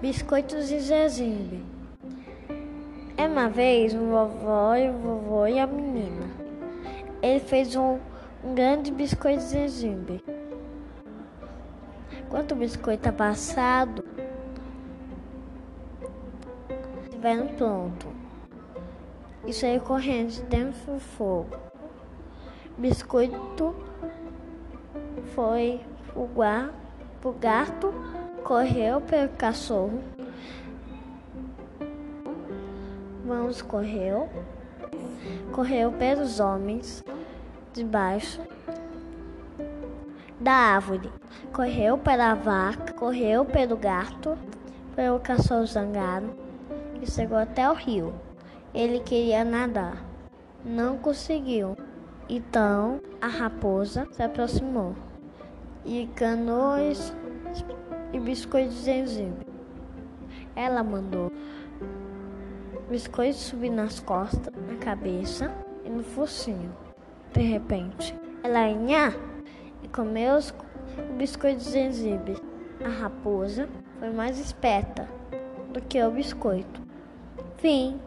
Biscoitos de gengibre. É uma vez um vovó e o vovô e a menina. Ele fez um, um grande biscoito de gengibre. Quando o biscoito estava assado, estiveram pronto. E saiu correndo de dentro do fogo. Biscoito foi o, gua, o gato, correu pelo cachorro. Vamos correu, correu pelos homens debaixo da árvore, correu pela vaca, correu pelo gato, pelo cachorro zangado e chegou até o rio. Ele queria nadar, não conseguiu. Então a raposa se aproximou e canoas biscoitos de gengibre. Ela mandou biscoitos subir nas costas, na cabeça e no focinho. De repente, ela nha e comeu os biscoitos de gengibre. A raposa foi mais esperta do que o biscoito. Fim.